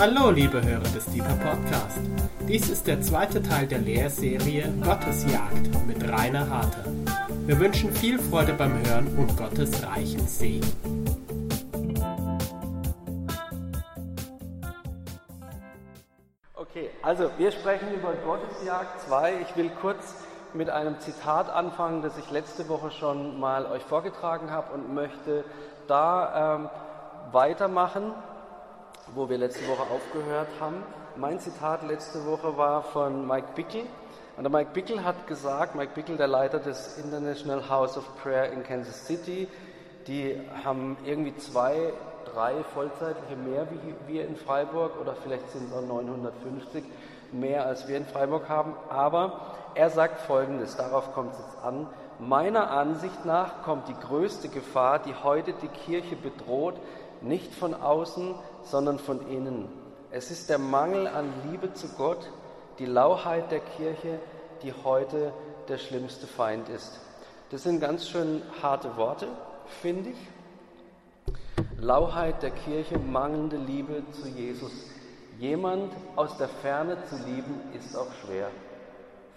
Hallo, liebe Hörer des Deeper Podcast. Dies ist der zweite Teil der Lehrserie Gottesjagd mit Rainer Harter. Wir wünschen viel Freude beim Hören und Gottes reichen Segen. Okay, also wir sprechen über Gottesjagd 2. Ich will kurz mit einem Zitat anfangen, das ich letzte Woche schon mal euch vorgetragen habe und möchte da ähm, weitermachen wo wir letzte Woche aufgehört haben. Mein Zitat letzte Woche war von Mike Bickel. Und der Mike Bickel hat gesagt, Mike Bickel, der Leiter des International House of Prayer in Kansas City, die haben irgendwie zwei, drei Vollzeitliche mehr wie wir in Freiburg oder vielleicht sind es auch 950 mehr als wir in Freiburg haben. Aber er sagt Folgendes, darauf kommt es jetzt an. Meiner Ansicht nach kommt die größte Gefahr, die heute die Kirche bedroht, nicht von außen, sondern von innen. Es ist der Mangel an Liebe zu Gott, die Lauheit der Kirche, die heute der schlimmste Feind ist. Das sind ganz schön harte Worte, finde ich. Lauheit der Kirche, mangelnde Liebe zu Jesus. Jemand aus der Ferne zu lieben, ist auch schwer.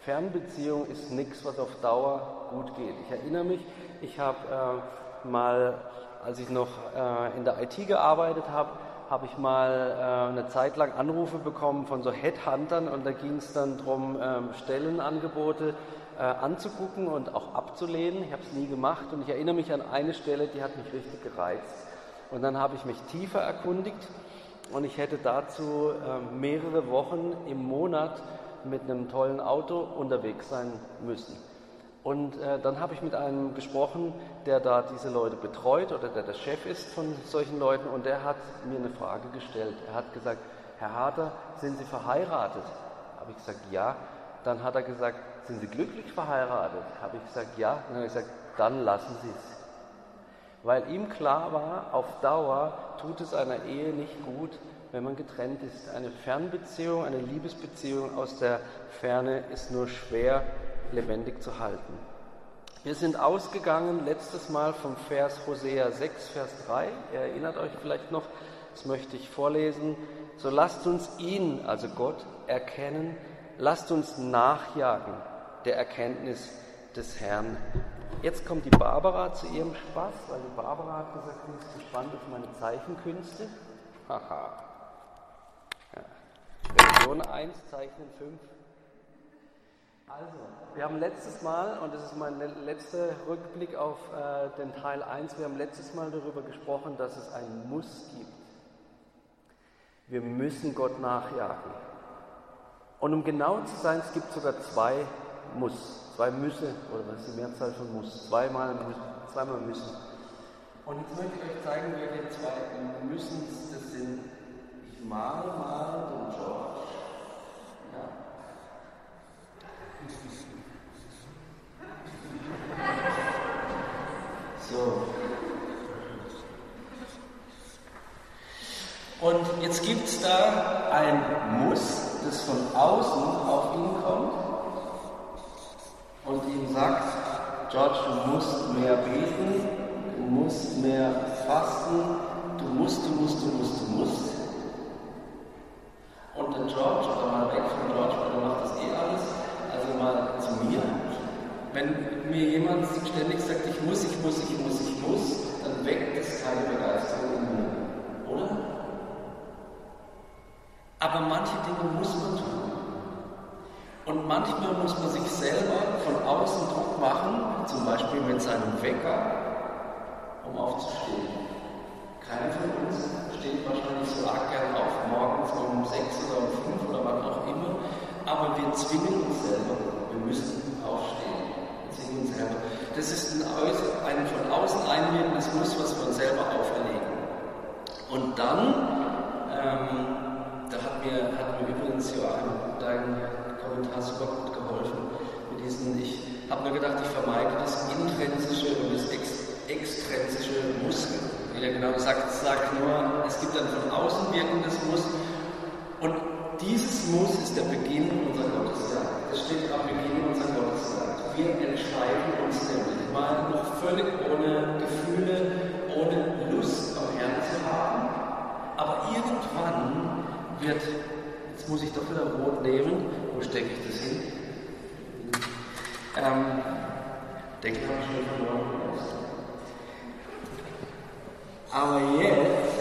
Fernbeziehung ist nichts, was auf Dauer gut geht. Ich erinnere mich, ich habe äh, mal, als ich noch äh, in der IT gearbeitet habe, habe ich mal äh, eine Zeit lang Anrufe bekommen von so Headhuntern und da ging es dann darum, ähm, Stellenangebote äh, anzugucken und auch abzulehnen. Ich habe es nie gemacht und ich erinnere mich an eine Stelle, die hat mich richtig gereizt. Und dann habe ich mich tiefer erkundigt und ich hätte dazu äh, mehrere Wochen im Monat mit einem tollen Auto unterwegs sein müssen. Und äh, dann habe ich mit einem gesprochen, der da diese Leute betreut oder der der Chef ist von solchen Leuten und der hat mir eine Frage gestellt. Er hat gesagt, Herr Harter, sind Sie verheiratet? Habe ich gesagt, ja. Dann hat er gesagt, sind Sie glücklich verheiratet? Habe ich gesagt, ja. Dann habe ich gesagt, dann lassen Sie es. Weil ihm klar war, auf Dauer tut es einer Ehe nicht gut, wenn man getrennt ist. Eine Fernbeziehung, eine Liebesbeziehung aus der Ferne ist nur schwer lebendig zu halten. Wir sind ausgegangen letztes Mal vom Vers Hosea 6, Vers 3. Ihr erinnert euch vielleicht noch, das möchte ich vorlesen. So lasst uns ihn, also Gott, erkennen, lasst uns nachjagen der Erkenntnis des Herrn. Jetzt kommt die Barbara zu ihrem Spaß, weil die Barbara hat gesagt, sie ist gespannt auf meine Zeichenkünste. Haha. Ja. Version 1, Zeichnen 5. Also, wir haben letztes Mal, und das ist mein letzter Rückblick auf äh, den Teil 1, wir haben letztes Mal darüber gesprochen, dass es ein Muss gibt. Wir müssen Gott nachjagen. Und um genau zu sein, es gibt sogar zwei Muss, zwei Müsse, oder was ist die Mehrzahl von Muss? Zweimal, zweimal müssen. Und jetzt möchte ich euch zeigen, welche zwei Müssen das sind. Ich male mal den George. Ja. So. Und jetzt gibt es da ein Muss, das von außen auf ihn kommt und ihm sagt, George, du musst mehr beten, du musst mehr fasten, du musst, du musst, du musst, du musst. Und der George, oder mal weg von George, weil er macht das mal zu mir. Wenn mir jemand ständig sagt, ich muss, ich muss, ich muss, ich muss, dann weckt es keine Begeisterung in mir, oder? Aber manche Dinge muss man tun. Und manchmal muss man sich selber von außen Druck machen, zum Beispiel mit seinem Wecker, um aufzustehen. Keiner von uns steht wahrscheinlich so arg gern auf, morgens um sechs oder um fünf oder wann auch immer, aber wir zwingen uns selber. Wir müssen aufstehen. Uns selber. Das ist ein, ein von außen einwirkendes Muss, was wir uns selber auferlegen. Und dann, ähm, da hat mir, hat mir übrigens Joachim dein Kommentar super gut geholfen, mit diesen, ich habe nur gedacht, ich vermeide das intrinsische und das ex extrinsische Muss. Wie er genau sagt, sagt nur, es gibt ein von außen wirkendes Muss und dieses Muss ist der Beginn unserer Gottesjagd. Das steht am Beginn unserer Gottesjagd. Wir entscheiden uns nämlich mal noch völlig ohne Gefühle, ohne Lust am Herrn zu haben. Aber irgendwann muss ich doch wieder rot nehmen. Wo stecke ich das hin? Ähm, Deckel habe ich schon verloren. Aber jetzt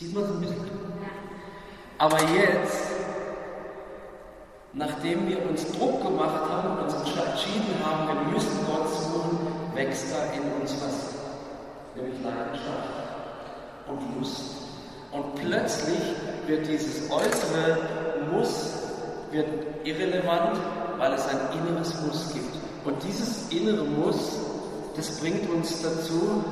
Sieht man es ein bisschen? Aber jetzt, nachdem wir uns Druck gemacht haben und uns entschieden haben, wir müssen Gott suchen, wächst da in uns was, nämlich Leidenschaft und Lust. Und plötzlich wird dieses äußere Muss wird irrelevant, weil es ein inneres Muss gibt. Und dieses innere Muss, das bringt uns dazu,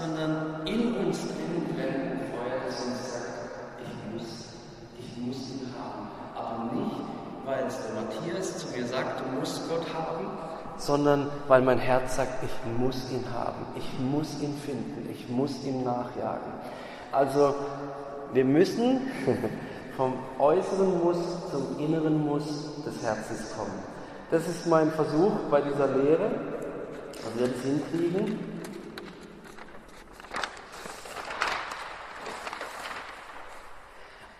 sondern in uns drin brennt ein Feuer, das uns sagt, ich muss, ich muss ihn haben. Aber nicht, weil es der Matthias zu musst Gott haben, sondern weil mein Herz sagt, ich muss ihn haben, ich muss ihn finden, ich muss ihm nachjagen. Also wir müssen vom äußeren Muss zum inneren Muss des Herzens kommen. Das ist mein Versuch bei dieser Lehre, dass wir das hinkriegen.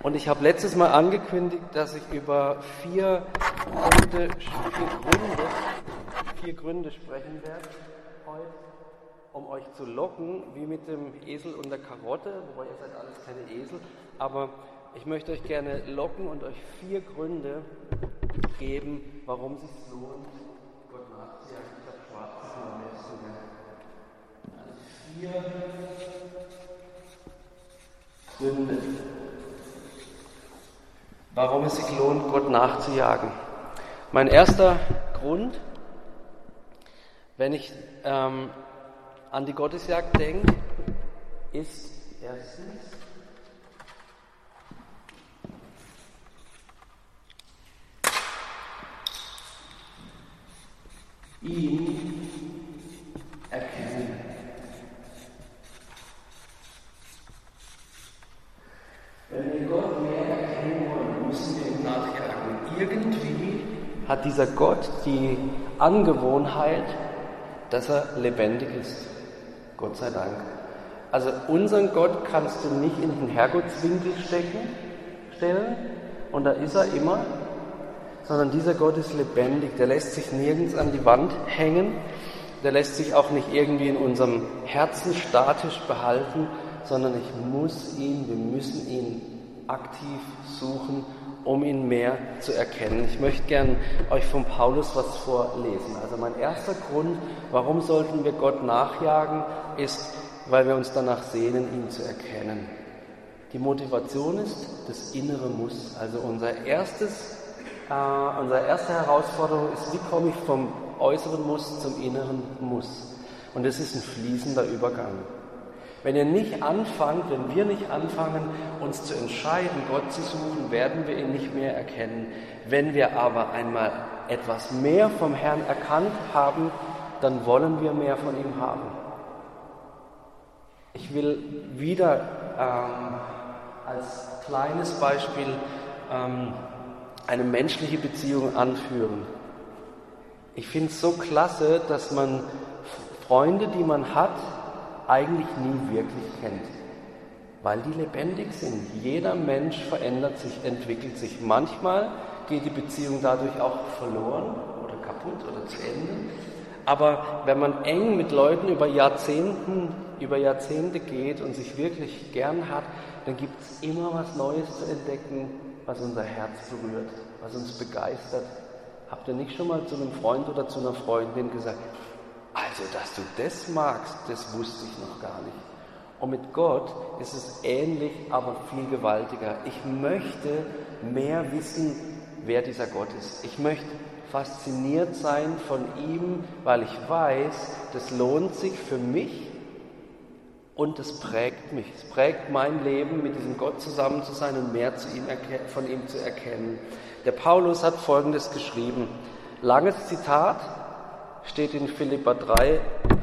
Und ich habe letztes Mal angekündigt, dass ich über vier Gründe, vier Gründe, vier Gründe sprechen werde heute, um euch zu locken, wie mit dem Esel und der Karotte, wobei ihr seid alles keine Esel, aber ich möchte euch gerne locken und euch vier Gründe geben, warum es sich lohnt, Gott nachzujagen. Ich habe schwarzes besten. Also vier Gründe warum es sich lohnt, Gott nachzujagen. Mein erster Grund, wenn ich ähm, an die Gottesjagd denke, ist erstens, ihn erkennen. Wenn wir Gott mehr erkennen wollen, müssen wir ihm nachjagen. Irgendwie hat dieser Gott die Angewohnheit, dass er lebendig ist. Gott sei Dank. Also unseren Gott kannst du nicht in den Herrgottswinkel stecken, stellen und da ist er immer, sondern dieser Gott ist lebendig. Der lässt sich nirgends an die Wand hängen, der lässt sich auch nicht irgendwie in unserem Herzen statisch behalten, sondern ich muss ihn, wir müssen ihn aktiv suchen, um ihn mehr zu erkennen. Ich möchte gern euch von Paulus was vorlesen. Also mein erster Grund, warum sollten wir Gott nachjagen, ist, weil wir uns danach sehnen, ihn zu erkennen. Die Motivation ist das innere Muss. Also unser erstes, äh, unsere erste Herausforderung ist, wie komme ich vom äußeren Muss zum inneren Muss? Und das ist ein fließender Übergang. Wenn ihr nicht anfangt, wenn wir nicht anfangen, uns zu entscheiden, Gott zu suchen, werden wir ihn nicht mehr erkennen. Wenn wir aber einmal etwas mehr vom Herrn erkannt haben, dann wollen wir mehr von ihm haben. Ich will wieder ähm, als kleines Beispiel ähm, eine menschliche Beziehung anführen. Ich finde es so klasse, dass man Freunde, die man hat, eigentlich nie wirklich kennt, weil die lebendig sind. Jeder Mensch verändert sich, entwickelt sich. Manchmal geht die Beziehung dadurch auch verloren oder kaputt oder zu Ende. Aber wenn man eng mit Leuten über Jahrzehnten, über Jahrzehnte geht und sich wirklich gern hat, dann gibt es immer was Neues zu entdecken, was unser Herz berührt, was uns begeistert. Habt ihr nicht schon mal zu einem Freund oder zu einer Freundin gesagt, also, dass du das magst, das wusste ich noch gar nicht. Und mit Gott ist es ähnlich, aber viel gewaltiger. Ich möchte mehr wissen, wer dieser Gott ist. Ich möchte fasziniert sein von ihm, weil ich weiß, das lohnt sich für mich und es prägt mich. Es prägt mein Leben, mit diesem Gott zusammen zu sein und mehr ihm, von ihm zu erkennen. Der Paulus hat Folgendes geschrieben. Langes Zitat, steht in Philippa 3,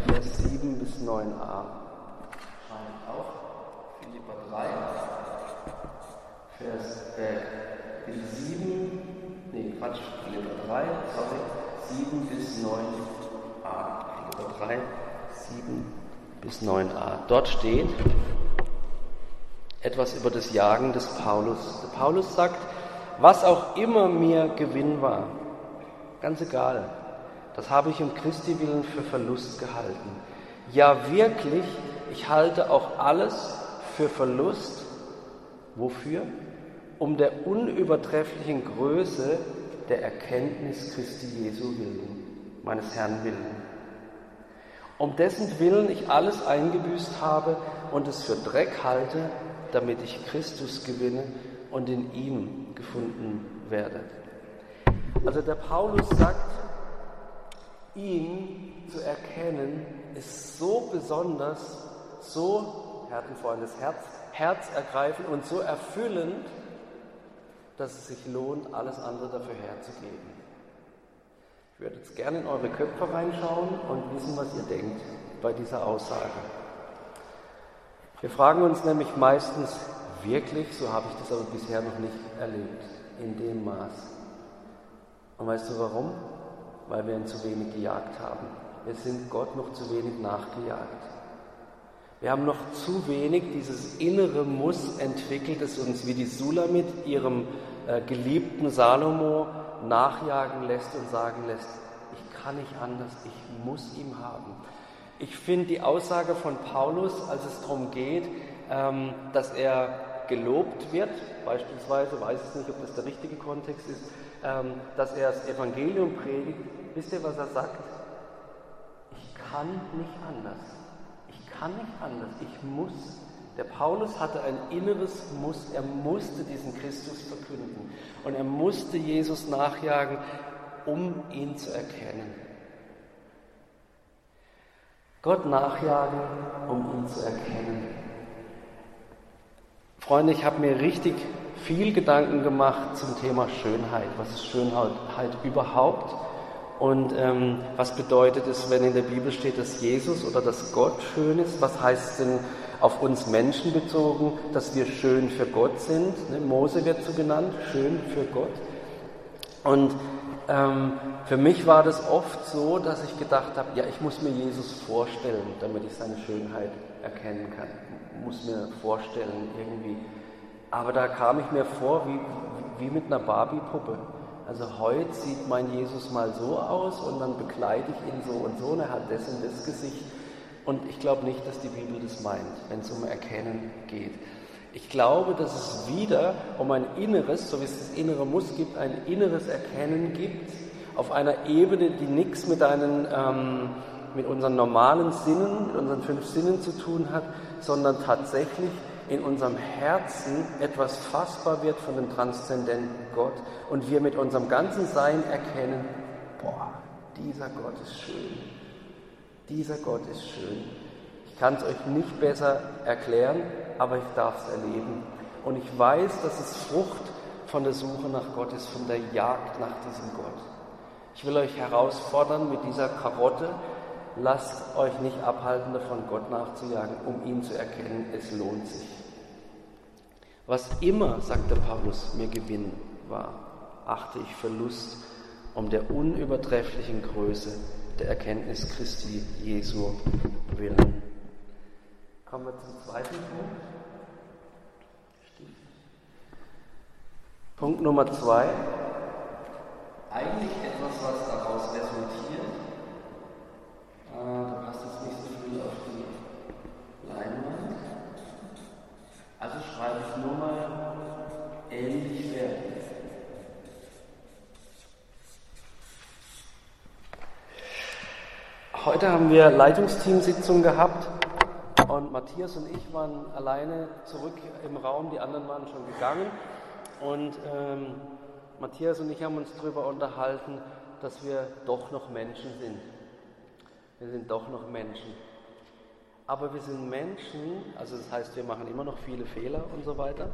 Vers 7 bis 9a. Schreibt auch Philippa 3, Vers äh, bis 7, nee, Quatsch, Philipper 3, sorry, 7 bis 9a. Philipper 3, 7 bis 9a. Dort steht etwas über das Jagen des Paulus. Paulus sagt, was auch immer mir Gewinn war, ganz egal, das habe ich um Christi willen für Verlust gehalten. Ja, wirklich, ich halte auch alles für Verlust. Wofür? Um der unübertrefflichen Größe der Erkenntnis Christi Jesu willen, meines Herrn willen. Um dessen Willen ich alles eingebüßt habe und es für Dreck halte, damit ich Christus gewinne und in ihm gefunden werde. Also der Paulus sagt, ihn zu erkennen ist so besonders, so, er hat ein Freundes Herz, herzergreifend und so erfüllend, dass es sich lohnt, alles andere dafür herzugeben. Ich würde jetzt gerne in eure Köpfe reinschauen und wissen, was ihr denkt bei dieser Aussage. Wir fragen uns nämlich meistens wirklich, so habe ich das aber bisher noch nicht erlebt, in dem Maß. Und weißt du warum? Weil wir ihn zu wenig gejagt haben. Wir sind Gott noch zu wenig nachgejagt. Wir haben noch zu wenig dieses innere Muss entwickelt, das uns wie die Sulamit ihrem äh, geliebten Salomo nachjagen lässt und sagen lässt, ich kann nicht anders, ich muss ihn haben. Ich finde die Aussage von Paulus, als es darum geht, ähm, dass er gelobt wird, beispielsweise, weiß ich nicht, ob das der richtige Kontext ist, ähm, dass er das Evangelium predigt, wisst ihr, was er sagt? Ich kann nicht anders. Ich kann nicht anders. Ich muss. Der Paulus hatte ein inneres Muss. Er musste diesen Christus verkünden. Und er musste Jesus nachjagen, um ihn zu erkennen. Gott nachjagen, um ihn zu erkennen. Freunde, ich habe mir richtig viel Gedanken gemacht zum Thema Schönheit. Was ist Schönheit überhaupt? Und ähm, was bedeutet es, wenn in der Bibel steht, dass Jesus oder dass Gott schön ist? Was heißt denn auf uns Menschen bezogen, dass wir schön für Gott sind? Ne? Mose wird so genannt, schön für Gott. Und ähm, für mich war das oft so, dass ich gedacht habe, ja, ich muss mir Jesus vorstellen, damit ich seine Schönheit erkennen kann. Ich muss mir vorstellen irgendwie. Aber da kam ich mir vor wie, wie mit einer Barbie-Puppe. Also heute sieht mein Jesus mal so aus und dann begleite ich ihn so und so und er hat das und das Gesicht. Und ich glaube nicht, dass die Bibel das meint, wenn es um Erkennen geht. Ich glaube, dass es wieder um ein inneres, so wie es das innere Muss gibt, ein inneres Erkennen gibt, auf einer Ebene, die nichts mit, ähm, mit unseren normalen Sinnen, mit unseren fünf Sinnen zu tun hat, sondern tatsächlich in unserem Herzen etwas fassbar wird von dem transzendenten Gott und wir mit unserem ganzen Sein erkennen, boah, dieser Gott ist schön. Dieser Gott ist schön. Ich kann es euch nicht besser erklären, aber ich darf es erleben. Und ich weiß, dass es Frucht von der Suche nach Gott ist, von der Jagd nach diesem Gott. Ich will euch herausfordern mit dieser Karotte, lasst euch nicht abhalten davon, Gott nachzujagen, um ihn zu erkennen, es lohnt sich. Was immer, sagt der Paulus, mir Gewinn war, achte ich Verlust um der unübertrefflichen Größe der Erkenntnis Christi Jesu willen. Kommen wir zum zweiten Punkt. Punkt Nummer zwei. Eigentlich etwas, was daraus resultiert. Ah, du hast jetzt nicht so viel auf die Leinwand. Schreibe ich nur mal ähnlich werden. Heute haben wir Leitungsteamsitzung gehabt und Matthias und ich waren alleine zurück im Raum, die anderen waren schon gegangen. Und ähm, Matthias und ich haben uns darüber unterhalten, dass wir doch noch Menschen sind. Wir sind doch noch Menschen. Aber wir sind Menschen, also das heißt, wir machen immer noch viele Fehler und so weiter.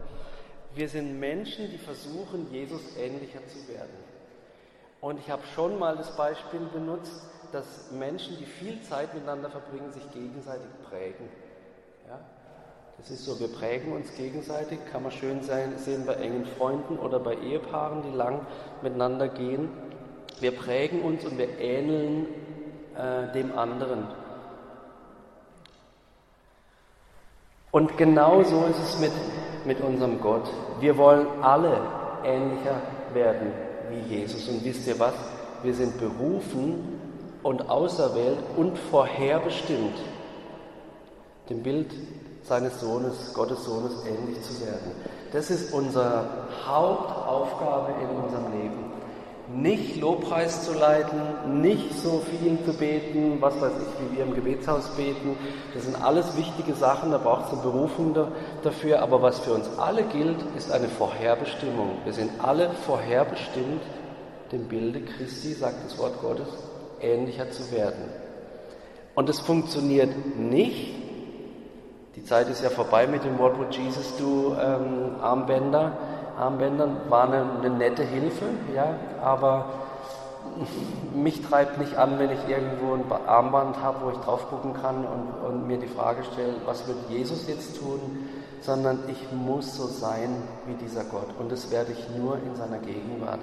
Wir sind Menschen, die versuchen, Jesus ähnlicher zu werden. Und ich habe schon mal das Beispiel benutzt, dass Menschen, die viel Zeit miteinander verbringen, sich gegenseitig prägen. Ja? Das ist so, wir prägen uns gegenseitig, kann man schön sein, sehen bei engen Freunden oder bei Ehepaaren, die lang miteinander gehen. Wir prägen uns und wir ähneln äh, dem anderen. Und genau so ist es mit, mit unserem Gott. Wir wollen alle ähnlicher werden wie Jesus. Und wisst ihr was? Wir sind berufen und auserwählt und vorherbestimmt, dem Bild seines Sohnes, Gottes Sohnes ähnlich zu werden. Das ist unsere Hauptaufgabe in unserem Leben nicht Lobpreis zu leiten, nicht so viel zu beten, was weiß ich, wie wir im Gebetshaus beten. Das sind alles wichtige Sachen, da braucht es eine Berufung dafür. Aber was für uns alle gilt, ist eine Vorherbestimmung. Wir sind alle vorherbestimmt, dem Bilde Christi, sagt das Wort Gottes, ähnlicher zu werden. Und es funktioniert nicht, die Zeit ist ja vorbei mit dem What Would Jesus Do ähm, Armbänder, Armbändern war eine, eine nette Hilfe, ja, aber mich treibt nicht an, wenn ich irgendwo ein Armband habe, wo ich drauf gucken kann und, und, mir die Frage stelle, was wird Jesus jetzt tun, sondern ich muss so sein wie dieser Gott und das werde ich nur in seiner Gegenwart.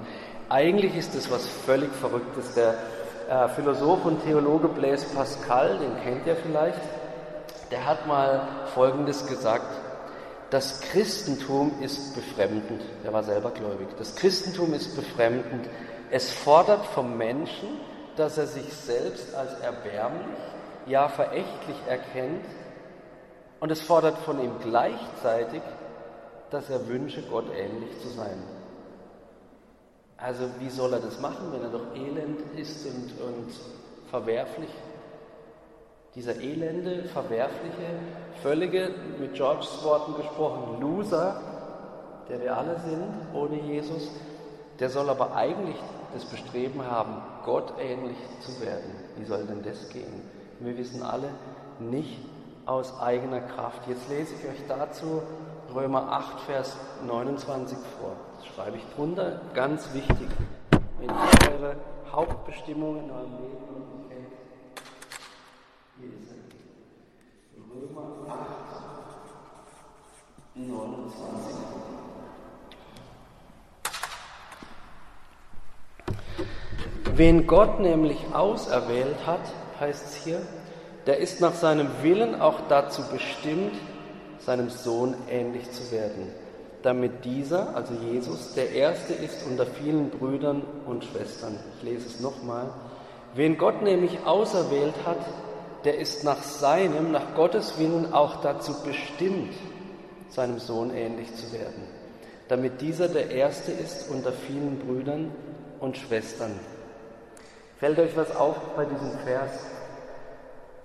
Eigentlich ist das was völlig Verrücktes. Der äh, Philosoph und Theologe Blaise Pascal, den kennt ihr vielleicht, der hat mal Folgendes gesagt. Das Christentum ist befremdend. Er war selber gläubig. Das Christentum ist befremdend. Es fordert vom Menschen, dass er sich selbst als erbärmlich, ja verächtlich erkennt. Und es fordert von ihm gleichzeitig, dass er wünsche, Gott ähnlich zu sein. Also wie soll er das machen, wenn er doch elend ist und, und verwerflich dieser elende, verwerfliche, völlige, mit Georges Worten gesprochen, Loser, der wir alle sind ohne Jesus, der soll aber eigentlich das Bestreben haben, Gott ähnlich zu werden. Wie soll denn das gehen? Wir wissen alle, nicht aus eigener Kraft. Jetzt lese ich euch dazu Römer 8, Vers 29 vor. Das schreibe ich drunter, ganz wichtig. Wenn ihr eure Hauptbestimmung in eurem Leben Wen Gott nämlich auserwählt hat, heißt es hier, der ist nach seinem Willen auch dazu bestimmt, seinem Sohn ähnlich zu werden, damit dieser, also Jesus, der Erste ist unter vielen Brüdern und Schwestern. Ich lese es nochmal. Wen Gott nämlich auserwählt hat, der ist nach seinem, nach Gottes Willen auch dazu bestimmt, seinem Sohn ähnlich zu werden, damit dieser der Erste ist unter vielen Brüdern und Schwestern. Fällt euch was auf bei diesem Vers?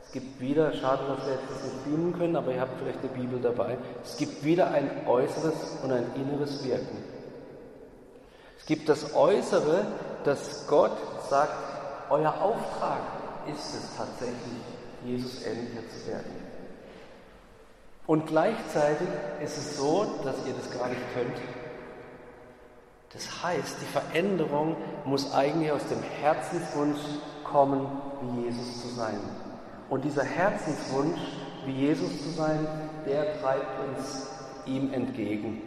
Es gibt wieder, schade, dass wir jetzt nicht beamen können, aber ihr habt vielleicht eine Bibel dabei. Es gibt wieder ein äußeres und ein inneres Wirken. Es gibt das Äußere, dass Gott sagt, euer Auftrag ist es tatsächlich, Jesus ähnlicher zu werden. Und gleichzeitig ist es so, dass ihr das gar nicht könnt. Das heißt, die Veränderung muss eigentlich aus dem Herzenswunsch kommen, wie Jesus zu sein. Und dieser Herzenswunsch, wie Jesus zu sein, der treibt uns ihm entgegen.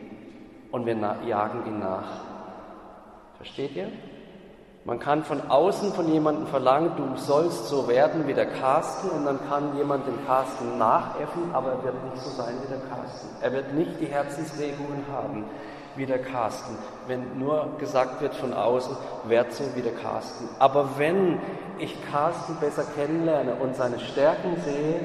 Und wir jagen ihn nach. Versteht ihr? Man kann von außen von jemandem verlangen, du sollst so werden wie der Carsten und dann kann jemand den Carsten nachäffen, aber er wird nicht so sein wie der Carsten. Er wird nicht die Herzensregungen haben wie der Carsten, wenn nur gesagt wird von außen, werd so wie der Carsten. Aber wenn ich Carsten besser kennenlerne und seine Stärken sehe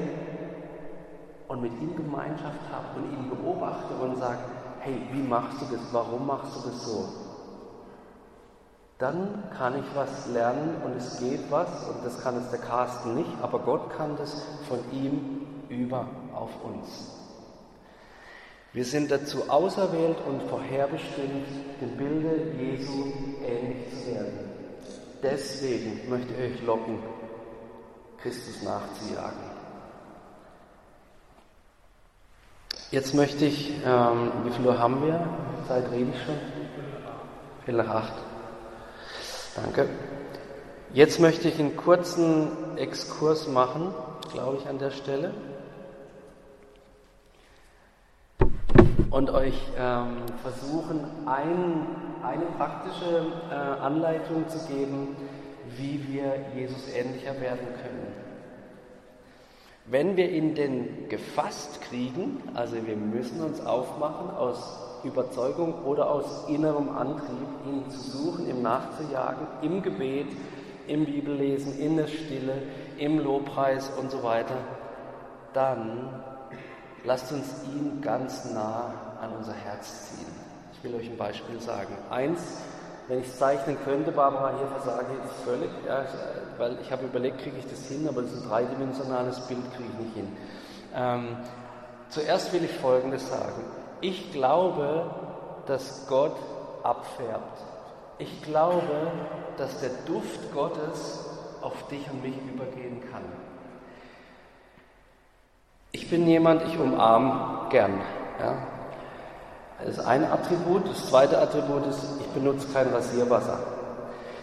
und mit ihm Gemeinschaft habe und ihn beobachte und sage, hey, wie machst du das? Warum machst du das so? dann kann ich was lernen und es geht was und das kann es der Carsten nicht, aber Gott kann das von ihm über auf uns. Wir sind dazu auserwählt und vorherbestimmt, dem Bilde Jesu ähnlich zu werden. Deswegen möchte ich euch locken, Christus nachzujagen. Jetzt möchte ich, ähm, wie viel Uhr haben wir? Zeit rede ich schon? Viertel nach acht. Danke. Jetzt möchte ich einen kurzen Exkurs machen, glaube ich, an der Stelle. Und euch ähm, versuchen, ein, eine praktische äh, Anleitung zu geben, wie wir Jesus ähnlicher werden können. Wenn wir ihn denn gefasst kriegen, also wir müssen uns aufmachen aus Überzeugung oder aus innerem Antrieb, ihn zu suchen, ihm nachzujagen, im Gebet, im Bibellesen, in der Stille, im Lobpreis und so weiter, dann lasst uns ihn ganz nah an unser Herz ziehen. Ich will euch ein Beispiel sagen. Eins, wenn ich es zeichnen könnte, Barbara, hier versage ich völlig, ja, weil ich habe überlegt, kriege ich das hin, aber das ist ein dreidimensionales Bild, kriege ich nicht hin. Ähm, zuerst will ich Folgendes sagen. Ich glaube, dass Gott abfärbt. Ich glaube, dass der Duft Gottes auf dich und mich übergehen kann. Ich bin jemand, ich umarme gern. Ja? Das ist ein Attribut. Das zweite Attribut ist, ich benutze kein Rasierwasser.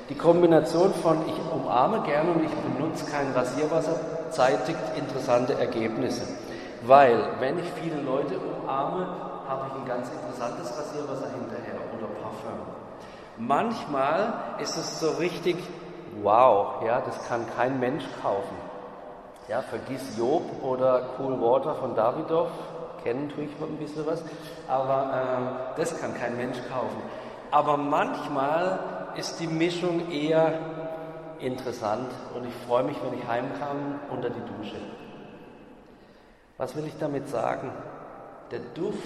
Die Kombination von ich umarme gern und ich benutze kein Rasierwasser zeitigt interessante Ergebnisse. Weil, wenn ich viele Leute umarme, habe ich ein ganz interessantes Rasierwasser hinterher oder Parfum. Manchmal ist es so richtig, wow, ja, das kann kein Mensch kaufen. Ja, vergiss Job oder Cool Water von Davidoff, kennen tue ich ein bisschen was, aber äh, das kann kein Mensch kaufen. Aber manchmal ist die Mischung eher interessant und ich freue mich, wenn ich heimkam unter die Dusche. Was will ich damit sagen? Der Duft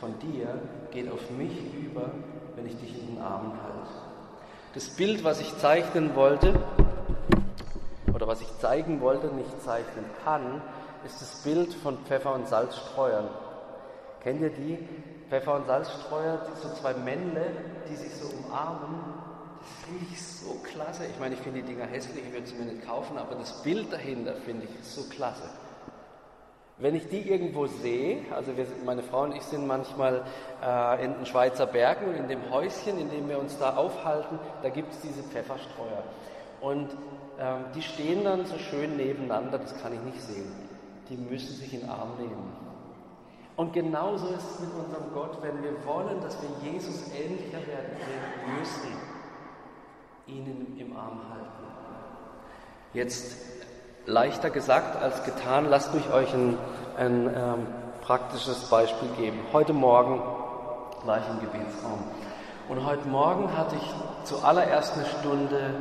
von dir geht auf mich über, wenn ich dich in den Armen halte. Das Bild, was ich zeichnen wollte, oder was ich zeigen wollte, nicht zeichnen kann, ist das Bild von Pfeffer- und Salzstreuern. Kennt ihr die? Pfeffer- und Salzstreuer, so zwei Männle, die sich so umarmen. Das finde ich so klasse. Ich meine, ich finde die Dinger hässlich, ich würde sie mir nicht kaufen, aber das Bild dahinter finde ich so klasse. Wenn ich die irgendwo sehe, also wir, meine Frau und ich sind manchmal äh, in den Schweizer Bergen in dem Häuschen, in dem wir uns da aufhalten, da gibt es diese Pfefferstreuer. Und ähm, die stehen dann so schön nebeneinander, das kann ich nicht sehen. Die müssen sich in den Arm nehmen. Und genauso ist es mit unserem Gott, wenn wir wollen, dass wir Jesus ähnlicher werden, wir müssen ihn im Arm halten. Jetzt leichter gesagt als getan, lasst mich euch ein, ein ähm, praktisches Beispiel geben. Heute Morgen war ich im Gebetsraum und heute Morgen hatte ich zuallererst eine Stunde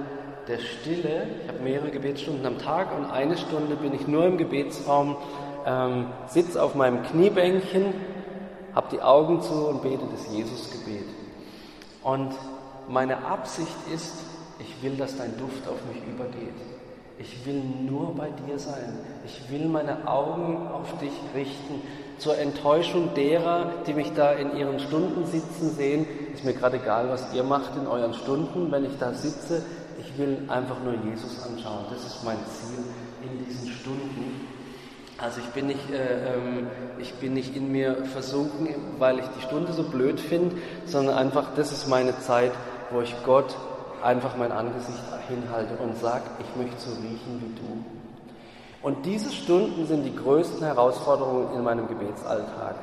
der Stille. Ich habe mehrere Gebetsstunden am Tag und eine Stunde bin ich nur im Gebetsraum, ähm, sitze auf meinem Kniebänkchen, habe die Augen zu und bete das Jesusgebet. Und meine Absicht ist, ich will, dass dein Duft auf mich übergeht. Ich will nur bei dir sein. Ich will meine Augen auf dich richten. Zur Enttäuschung derer, die mich da in ihren Stunden sitzen sehen, ist mir gerade egal, was ihr macht in euren Stunden. Wenn ich da sitze, ich will einfach nur Jesus anschauen. Das ist mein Ziel in diesen Stunden. Also ich bin nicht, äh, ähm, ich bin nicht in mir versunken, weil ich die Stunde so blöd finde, sondern einfach, das ist meine Zeit, wo ich Gott einfach mein Angesicht hinhalte und sage, ich möchte so riechen wie du. Und diese Stunden sind die größten Herausforderungen in meinem Gebetsalltag,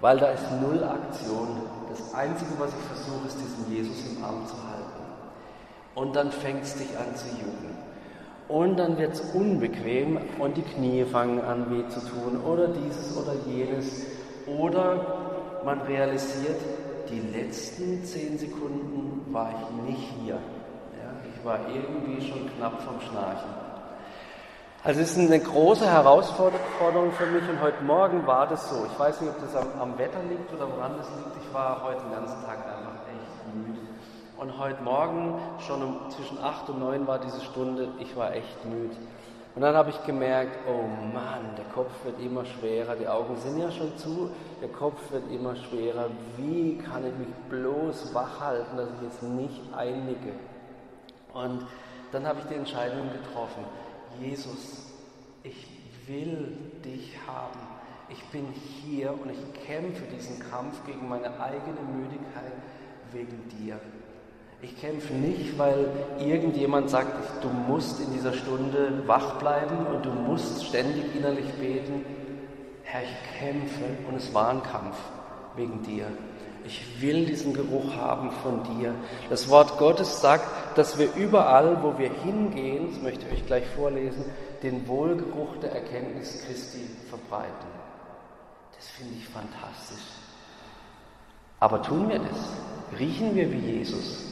weil da ist null Aktion. Das Einzige, was ich versuche, ist, diesen Jesus im Arm zu halten. Und dann fängt es dich an zu jucken. Und dann wird es unbequem und die Knie fangen an weh zu tun oder dieses oder jenes. Oder man realisiert, die letzten zehn Sekunden war ich nicht hier. Ja, ich war irgendwie schon knapp vom Schnarchen. Also es ist eine große Herausforderung für mich und heute Morgen war das so. Ich weiß nicht, ob das am, am Wetter liegt oder woran das liegt. Ich war heute den ganzen Tag einfach echt müde. Und heute Morgen, schon um, zwischen 8 und 9 war diese Stunde, ich war echt müde. Und dann habe ich gemerkt, oh Mann, der Kopf wird immer schwerer, die Augen sind ja schon zu, der Kopf wird immer schwerer. Wie kann ich mich bloß wach halten, dass ich jetzt nicht einnicke? Und dann habe ich die Entscheidung getroffen, Jesus, ich will dich haben. Ich bin hier und ich kämpfe diesen Kampf gegen meine eigene Müdigkeit wegen dir. Ich kämpfe nicht, weil irgendjemand sagt, du musst in dieser Stunde wach bleiben und du musst ständig innerlich beten. Herr, ich kämpfe und es war ein Kampf. wegen dir. Ich will diesen Geruch haben von dir. Das Wort Gottes sagt, dass wir überall, wo wir hingehen, das möchte ich euch gleich vorlesen, den Wohlgeruch der Erkenntnis Christi verbreiten. Das finde ich fantastisch. Aber tun wir das? Riechen wir wie Jesus?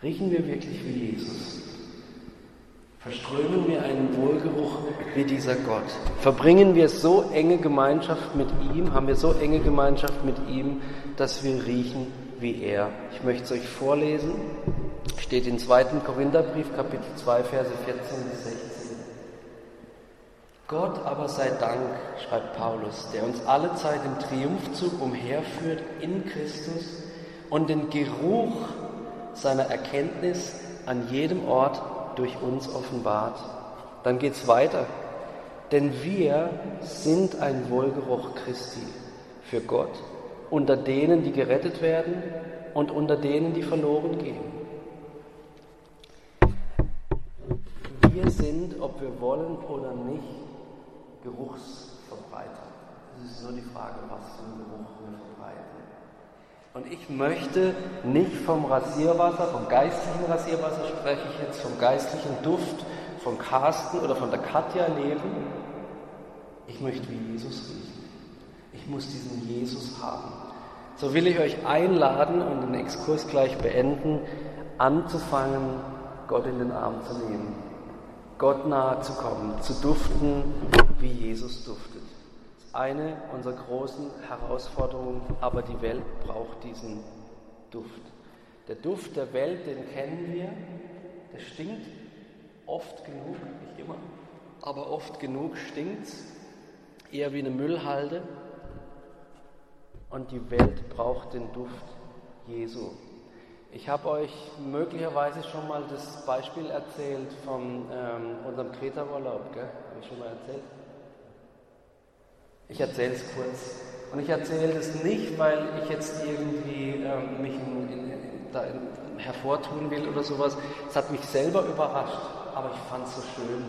Riechen wir wirklich wie Jesus? Verströmen wir einen Wohlgeruch wie dieser Gott? Verbringen wir so enge Gemeinschaft mit ihm, haben wir so enge Gemeinschaft mit ihm, dass wir riechen wie er? Ich möchte es euch vorlesen. Steht in 2. Korintherbrief, Kapitel 2, Verse 14 bis 16. Gott aber sei Dank, schreibt Paulus, der uns alle Zeit im Triumphzug umherführt in Christus und den Geruch seiner Erkenntnis an jedem Ort durch uns offenbart. Dann geht es weiter. Denn wir sind ein Wohlgeruch Christi für Gott unter denen, die gerettet werden und unter denen, die verloren gehen. Wir sind, ob wir wollen oder nicht, Geruchsverbreiter. Es ist nur die Frage, was für einen Geruch wir verbreiten. Und ich möchte nicht vom Rasierwasser, vom geistlichen Rasierwasser spreche ich jetzt, vom geistlichen Duft von Carsten oder von der Katja leben. Ich möchte wie Jesus riechen. Ich muss diesen Jesus haben. So will ich euch einladen und den Exkurs gleich beenden, anzufangen, Gott in den Arm zu nehmen, Gott nahe zu kommen, zu duften, wie Jesus duftet. Eine unserer großen Herausforderungen, aber die Welt braucht diesen Duft. Der Duft der Welt, den kennen wir, der stinkt oft genug, nicht immer, aber oft genug stinkt eher wie eine Müllhalde. Und die Welt braucht den Duft Jesu. Ich habe euch möglicherweise schon mal das Beispiel erzählt von ähm, unserem Kreta-Urlaub, Habe ich schon mal erzählt? Ich erzähle es kurz. Und ich erzähle es nicht, weil ich jetzt irgendwie ähm, mich in, in, in, da hervortun will oder sowas. Es hat mich selber überrascht, aber ich fand es so schön.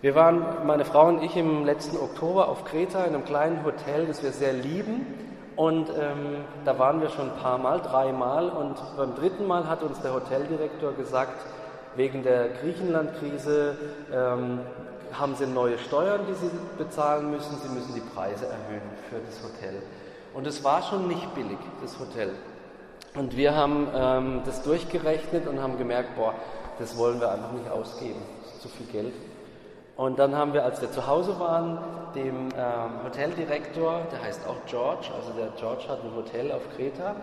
Wir waren, meine Frau und ich, im letzten Oktober auf Kreta in einem kleinen Hotel, das wir sehr lieben. Und ähm, da waren wir schon ein paar Mal, dreimal. Und beim dritten Mal hat uns der Hoteldirektor gesagt, wegen der Griechenland-Krise ähm, haben sie neue Steuern, die sie bezahlen müssen. Sie müssen die Preise erhöhen für das Hotel. Und es war schon nicht billig, das Hotel. Und wir haben ähm, das durchgerechnet und haben gemerkt, boah, das wollen wir einfach nicht ausgeben. Das ist zu viel Geld. Und dann haben wir, als wir zu Hause waren, dem ähm, Hoteldirektor, der heißt auch George, also der George hat ein Hotel auf Kreta,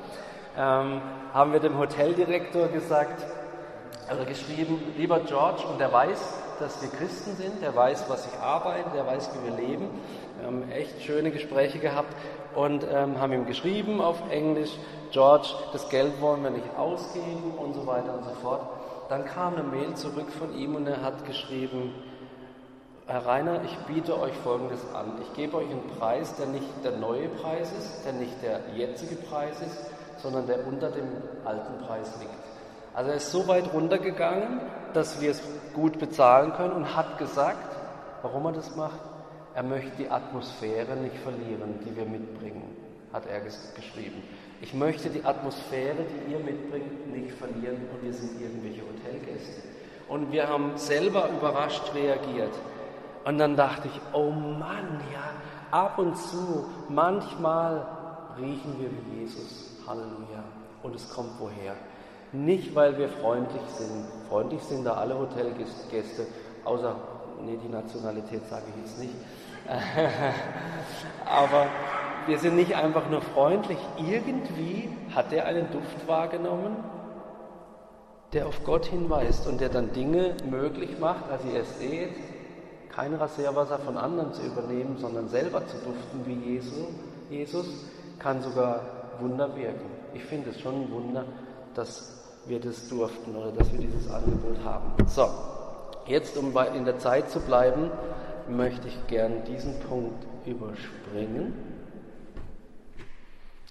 ähm, haben wir dem Hoteldirektor gesagt, oder geschrieben, lieber George, und der weiß, dass wir Christen sind, der weiß, was ich arbeite, der weiß, wie wir leben. Wir haben echt schöne Gespräche gehabt und ähm, haben ihm geschrieben auf Englisch, George, das Geld wollen wir nicht ausgeben und so weiter und so fort. Dann kam eine Mail zurück von ihm und er hat geschrieben, Herr Rainer, ich biete euch Folgendes an. Ich gebe euch einen Preis, der nicht der neue Preis ist, der nicht der jetzige Preis ist, sondern der unter dem alten Preis liegt. Also er ist so weit runtergegangen, dass wir es gut bezahlen können und hat gesagt, warum er das macht. Er möchte die Atmosphäre nicht verlieren, die wir mitbringen, hat er geschrieben. Ich möchte die Atmosphäre, die ihr mitbringt, nicht verlieren und wir sind irgendwelche Hotelgäste. Und wir haben selber überrascht reagiert. Und dann dachte ich, oh Mann, ja, ab und zu, manchmal riechen wir wie Jesus. Halleluja. Und es kommt woher? Nicht, weil wir freundlich sind. Freundlich sind da alle Hotelgäste, außer, nee, die Nationalität sage ich jetzt nicht. Aber wir sind nicht einfach nur freundlich. Irgendwie hat er einen Duft wahrgenommen, der auf Gott hinweist und der dann Dinge möglich macht. Also ihr seht, kein Rasierwasser von anderen zu übernehmen, sondern selber zu duften wie Jesus, kann sogar Wunder wirken. Ich finde es schon ein Wunder, dass wir das durften oder dass wir dieses Angebot haben. So, jetzt um in der Zeit zu bleiben, möchte ich gern diesen Punkt überspringen.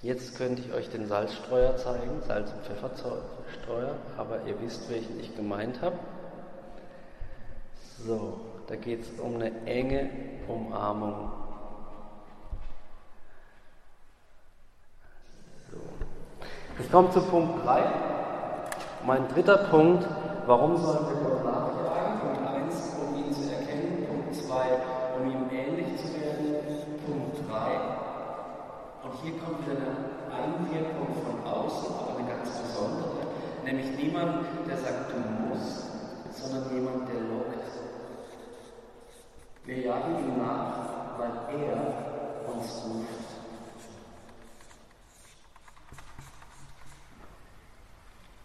Jetzt könnte ich euch den Salzstreuer zeigen, Salz- und Pfefferstreuer, aber ihr wisst, welchen ich gemeint habe. So, da geht es um eine enge Umarmung. So. Es kommt zu Punkt 3. Mein dritter Punkt, warum sollen wir Gott nachjagen? Punkt 1, um ihn zu erkennen. Punkt 2, um ihm ähnlich zu werden. Punkt 3. Und hier kommt eine Einwirkung von außen, aber eine ganz besondere. Nämlich niemand, der sagt, du musst, sondern jemand, der lockt. Wir jagen ihm nach, weil er uns ruft.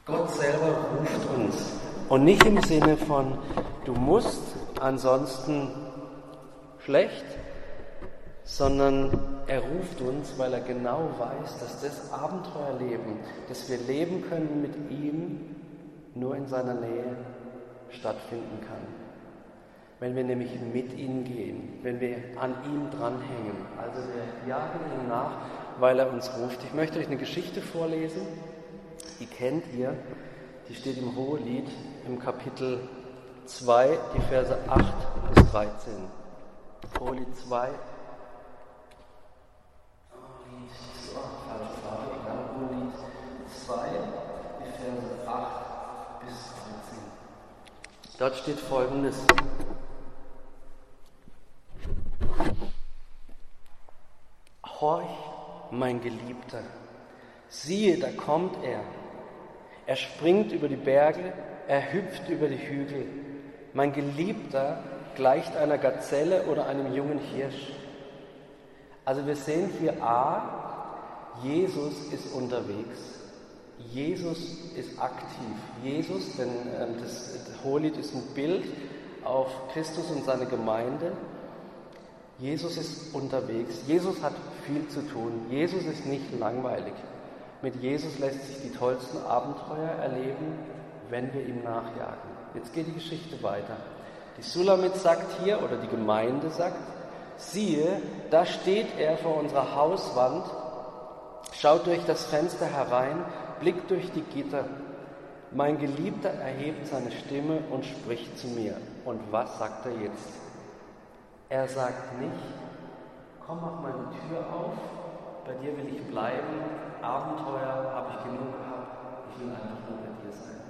Gott selber ruft uns. Und nicht im Sinne von, du musst, ansonsten schlecht, sondern er ruft uns, weil er genau weiß, dass das Abenteuerleben, das wir leben können mit ihm, nur in seiner Nähe stattfinden kann. Wenn wir nämlich mit ihm gehen, wenn wir an ihm dranhängen. Also wir jagen ihm nach, weil er uns ruft. Ich möchte euch eine Geschichte vorlesen die kennt ihr, die steht im Hohelied im Kapitel 2, die Verse 8 bis 13. Hohelied 2. Hohelied 2, die Verse 8 bis 13. Dort steht folgendes. Horch, mein Geliebter, siehe, da kommt er er springt über die Berge, er hüpft über die Hügel. Mein Geliebter gleicht einer Gazelle oder einem jungen Hirsch. Also wir sehen hier A, Jesus ist unterwegs. Jesus ist aktiv. Jesus, denn ähm, das Hohelied ist ein Bild auf Christus und seine Gemeinde. Jesus ist unterwegs. Jesus hat viel zu tun. Jesus ist nicht langweilig. Mit Jesus lässt sich die tollsten Abenteuer erleben, wenn wir ihm nachjagen. Jetzt geht die Geschichte weiter. Die Sulamit sagt hier, oder die Gemeinde sagt, siehe, da steht er vor unserer Hauswand, schaut durch das Fenster herein, blickt durch die Gitter. Mein Geliebter erhebt seine Stimme und spricht zu mir. Und was sagt er jetzt? Er sagt nicht, komm, mach meine Tür auf, bei dir will ich bleiben, Abenteuer habe ich genug gehabt, ich will einfach nur bei dir sein.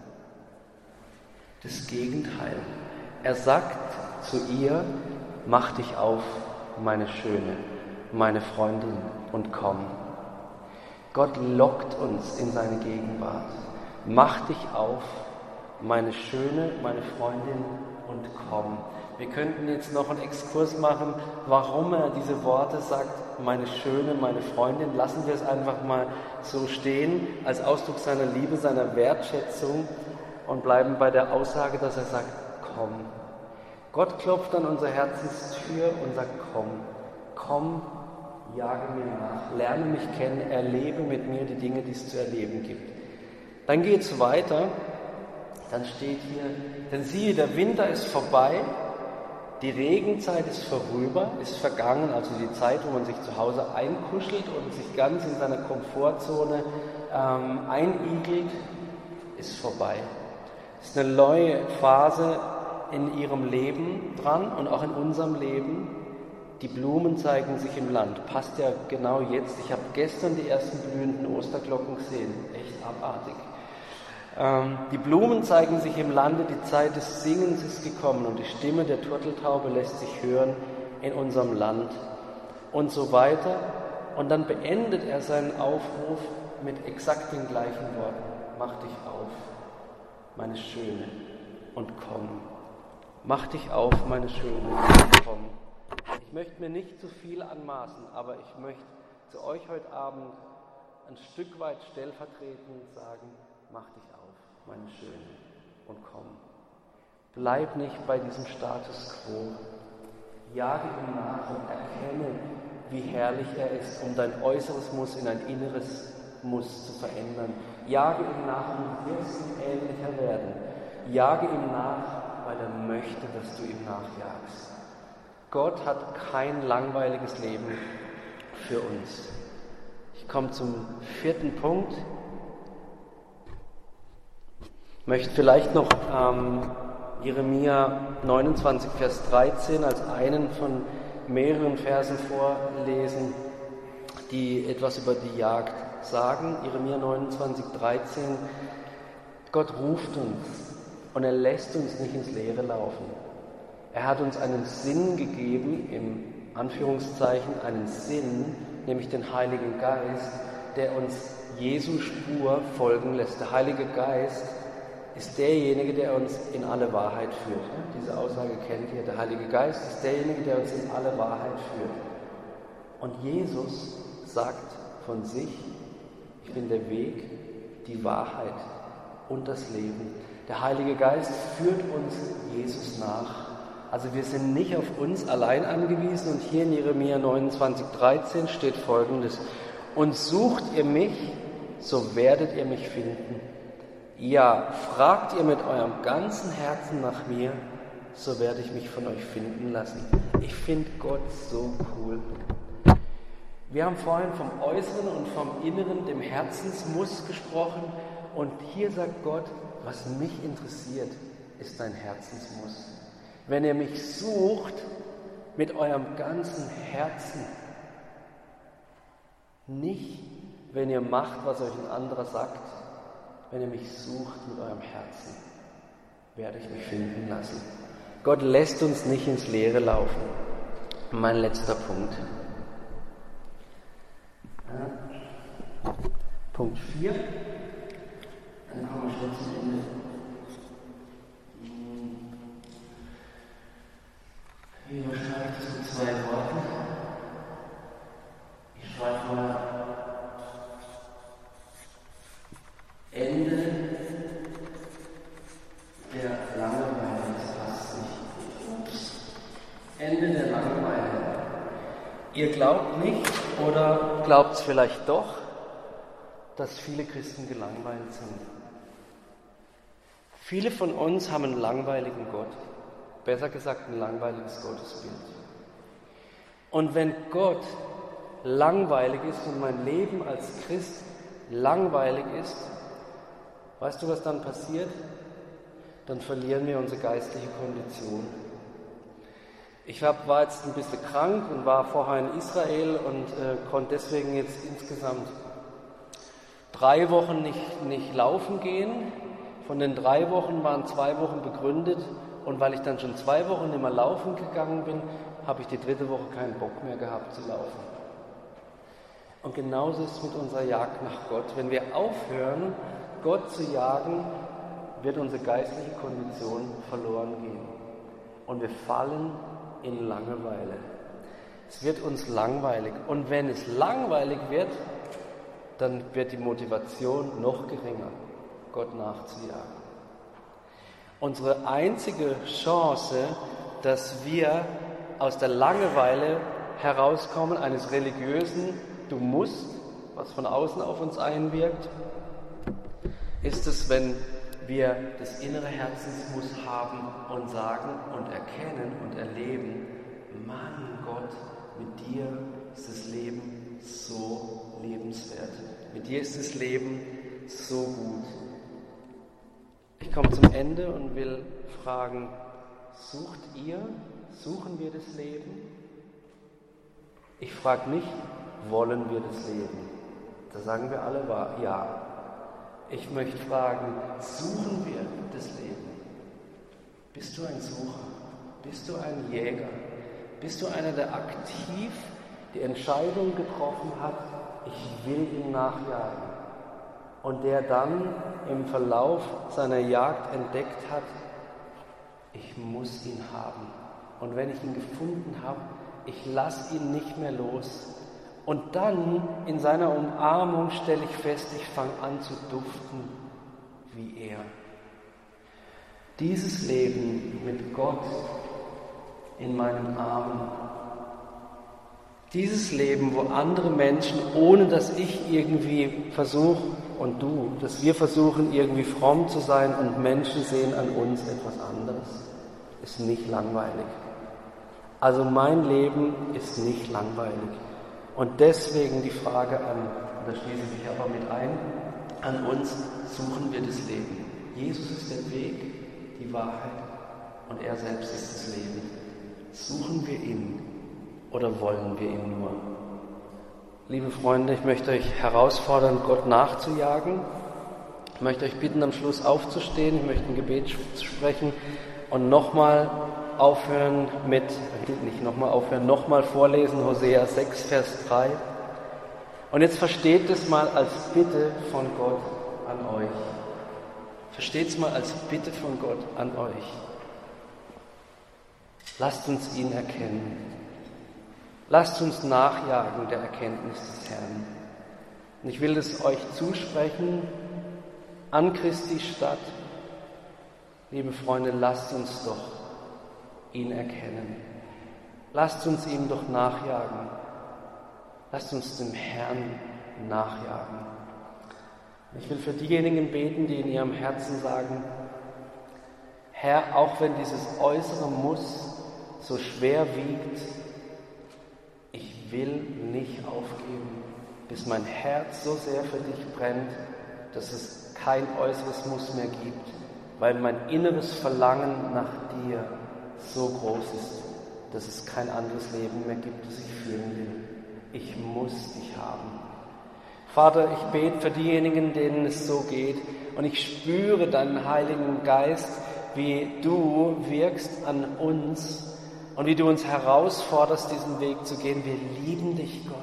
Das Gegenteil. Er sagt zu ihr, mach dich auf, meine Schöne, meine Freundin, und komm. Gott lockt uns in seine Gegenwart. Mach dich auf, meine Schöne, meine Freundin, und komm. Wir könnten jetzt noch einen Exkurs machen, warum er diese Worte sagt, meine Schöne, meine Freundin. Lassen wir es einfach mal so stehen, als Ausdruck seiner Liebe, seiner Wertschätzung und bleiben bei der Aussage, dass er sagt, komm. Gott klopft an unser Herzenstür und sagt, komm, komm, jage mir nach, lerne mich kennen, erlebe mit mir die Dinge, die es zu erleben gibt. Dann geht es weiter, dann steht hier, denn siehe, der Winter ist vorbei die Regenzeit ist vorüber, ist vergangen, also die Zeit, wo man sich zu Hause einkuschelt und sich ganz in seiner Komfortzone ähm, einigelt, ist vorbei. Es ist eine neue Phase in ihrem Leben dran und auch in unserem Leben. Die Blumen zeigen sich im Land. Passt ja genau jetzt. Ich habe gestern die ersten blühenden Osterglocken gesehen. Echt abartig. Ähm, die Blumen zeigen sich im Lande, die Zeit des Singens ist gekommen und die Stimme der Turteltaube lässt sich hören in unserem Land und so weiter. Und dann beendet er seinen Aufruf mit exakt den gleichen Worten. Mach dich auf, meine Schöne, und komm. Mach dich auf, meine Schöne, und komm. Ich möchte mir nicht zu viel anmaßen, aber ich möchte zu euch heute Abend ein Stück weit stellvertretend sagen, mach dich auf meine Schöne, und komm. Bleib nicht bei diesem Status quo. Jage ihm nach und erkenne, wie herrlich er ist, um dein äußeres Muss in ein inneres Muss zu verändern. Jage ihm nach und wirst ihm ähnlicher werden. Jage ihm nach, weil er möchte, dass du ihm nachjagst. Gott hat kein langweiliges Leben für uns. Ich komme zum vierten Punkt möchte vielleicht noch ähm, Jeremia 29, Vers 13 als einen von mehreren Versen vorlesen, die etwas über die Jagd sagen, Jeremia 29, 13, Gott ruft uns und er lässt uns nicht ins Leere laufen. Er hat uns einen Sinn gegeben, im Anführungszeichen einen Sinn, nämlich den Heiligen Geist, der uns Jesu Spur folgen lässt. Der Heilige Geist ist derjenige, der uns in alle Wahrheit führt. Diese Aussage kennt ihr. Der Heilige Geist ist derjenige, der uns in alle Wahrheit führt. Und Jesus sagt von sich, ich bin der Weg, die Wahrheit und das Leben. Der Heilige Geist führt uns Jesus nach. Also wir sind nicht auf uns allein angewiesen und hier in Jeremia 29, 13 steht folgendes. Und sucht ihr mich, so werdet ihr mich finden. Ja, fragt ihr mit eurem ganzen Herzen nach mir, so werde ich mich von euch finden lassen. Ich finde Gott so cool. Wir haben vorhin vom Äußeren und vom Inneren, dem Herzensmuss gesprochen. Und hier sagt Gott, was mich interessiert, ist dein Herzensmuss. Wenn ihr mich sucht mit eurem ganzen Herzen, nicht wenn ihr macht, was euch ein anderer sagt, wenn ihr mich sucht mit eurem Herzen, werde ich mich finden lassen. Gott lässt uns nicht ins Leere laufen. Mein letzter Punkt. Punkt 4. Dann kommen wir schon zum Ende. Wie beschreibe ich das mit zwei Worten? Ich schreibe mal Ende der Langeweile. Das passt nicht. Ups. Ende der Langeweile. Ihr glaubt nicht oder glaubt es vielleicht doch, dass viele Christen gelangweilt sind. Viele von uns haben einen langweiligen Gott, besser gesagt ein langweiliges Gottesbild. Und wenn Gott langweilig ist und mein Leben als Christ langweilig ist, weißt du, was dann passiert? Dann verlieren wir unsere geistliche Kondition. Ich hab, war jetzt ein bisschen krank und war vorher in Israel und äh, konnte deswegen jetzt insgesamt drei Wochen nicht, nicht laufen gehen. Von den drei Wochen waren zwei Wochen begründet und weil ich dann schon zwei Wochen mehr laufen gegangen bin, habe ich die dritte Woche keinen Bock mehr gehabt zu laufen. Und genauso ist es mit unserer Jagd nach Gott. Wenn wir aufhören, Gott zu jagen, wird unsere geistliche Kondition verloren gehen. Und wir fallen in Langeweile. Es wird uns langweilig. Und wenn es langweilig wird, dann wird die Motivation noch geringer, Gott nachzujagen. Unsere einzige Chance, dass wir aus der Langeweile herauskommen, eines religiösen Du musst, was von außen auf uns einwirkt, ist es, wenn wir das innere Herzensmuss haben und sagen und erkennen und erleben, Mann Gott, mit dir ist das Leben so lebenswert. Mit dir ist das Leben so gut. Ich komme zum Ende und will fragen, sucht ihr, suchen wir das Leben? Ich frage nicht, wollen wir das Leben? Da sagen wir alle ja. Ich möchte fragen, suchen wir das Leben? Bist du ein Sucher? Bist du ein Jäger? Bist du einer, der aktiv die Entscheidung getroffen hat, ich will ihm nachjagen? Und der dann im Verlauf seiner Jagd entdeckt hat, ich muss ihn haben. Und wenn ich ihn gefunden habe, ich lasse ihn nicht mehr los. Und dann in seiner Umarmung stelle ich fest, ich fange an zu duften wie er. Dieses Leben mit Gott in meinen Armen, dieses Leben, wo andere Menschen, ohne dass ich irgendwie versuche und du, dass wir versuchen irgendwie fromm zu sein und Menschen sehen an uns etwas anderes, ist nicht langweilig. Also mein Leben ist nicht langweilig. Und deswegen die Frage an, da schließe ich aber mit ein, an uns suchen wir das Leben. Jesus ist der Weg, die Wahrheit und er selbst ist das Leben. Suchen wir ihn oder wollen wir ihn nur? Liebe Freunde, ich möchte euch herausfordern, Gott nachzujagen. Ich möchte euch bitten, am Schluss aufzustehen. Ich möchte ein Gebet sprechen und nochmal aufhören mit, nicht nochmal aufhören, nochmal vorlesen, Hosea 6, Vers 3. Und jetzt versteht es mal als Bitte von Gott an euch. Versteht es mal als Bitte von Gott an euch. Lasst uns ihn erkennen. Lasst uns nachjagen der Erkenntnis des Herrn. Und ich will es euch zusprechen an Christi Stadt. Liebe Freunde, lasst uns doch ihn erkennen. Lasst uns ihm doch nachjagen. Lasst uns dem Herrn nachjagen. Ich will für diejenigen beten, die in ihrem Herzen sagen, Herr, auch wenn dieses äußere Muss so schwer wiegt, ich will nicht aufgeben, bis mein Herz so sehr für dich brennt, dass es kein äußeres Muss mehr gibt, weil mein inneres Verlangen nach dir so groß ist, dass es kein anderes Leben mehr gibt, das ich führen will. Ich muss dich haben. Vater, ich bete für diejenigen, denen es so geht, und ich spüre deinen Heiligen Geist, wie du wirkst an uns und wie du uns herausforderst, diesen Weg zu gehen. Wir lieben dich, Gott.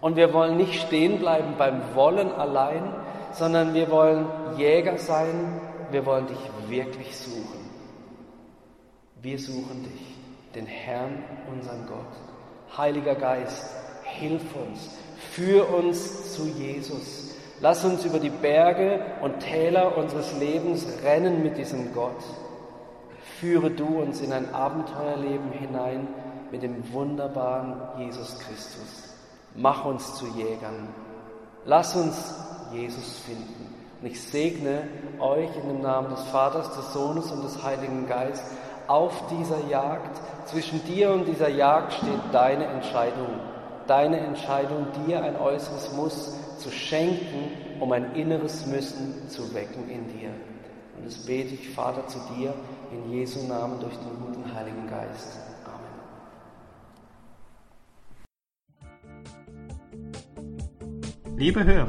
Und wir wollen nicht stehen bleiben beim Wollen allein, sondern wir wollen Jäger sein. Wir wollen dich wirklich suchen. Wir suchen dich, den Herrn, unseren Gott. Heiliger Geist, hilf uns, führ uns zu Jesus. Lass uns über die Berge und Täler unseres Lebens rennen mit diesem Gott. Führe du uns in ein Abenteuerleben hinein mit dem wunderbaren Jesus Christus. Mach uns zu Jägern. Lass uns Jesus finden. Und ich segne euch in dem Namen des Vaters, des Sohnes und des Heiligen Geistes auf dieser Jagd. Zwischen dir und dieser Jagd steht deine Entscheidung. Deine Entscheidung, dir ein äußeres Muss zu schenken, um ein inneres Müssen zu wecken in dir. Und das bete ich, Vater, zu dir in Jesu Namen durch den guten Heiligen Geist. Amen. Liebe Hörer,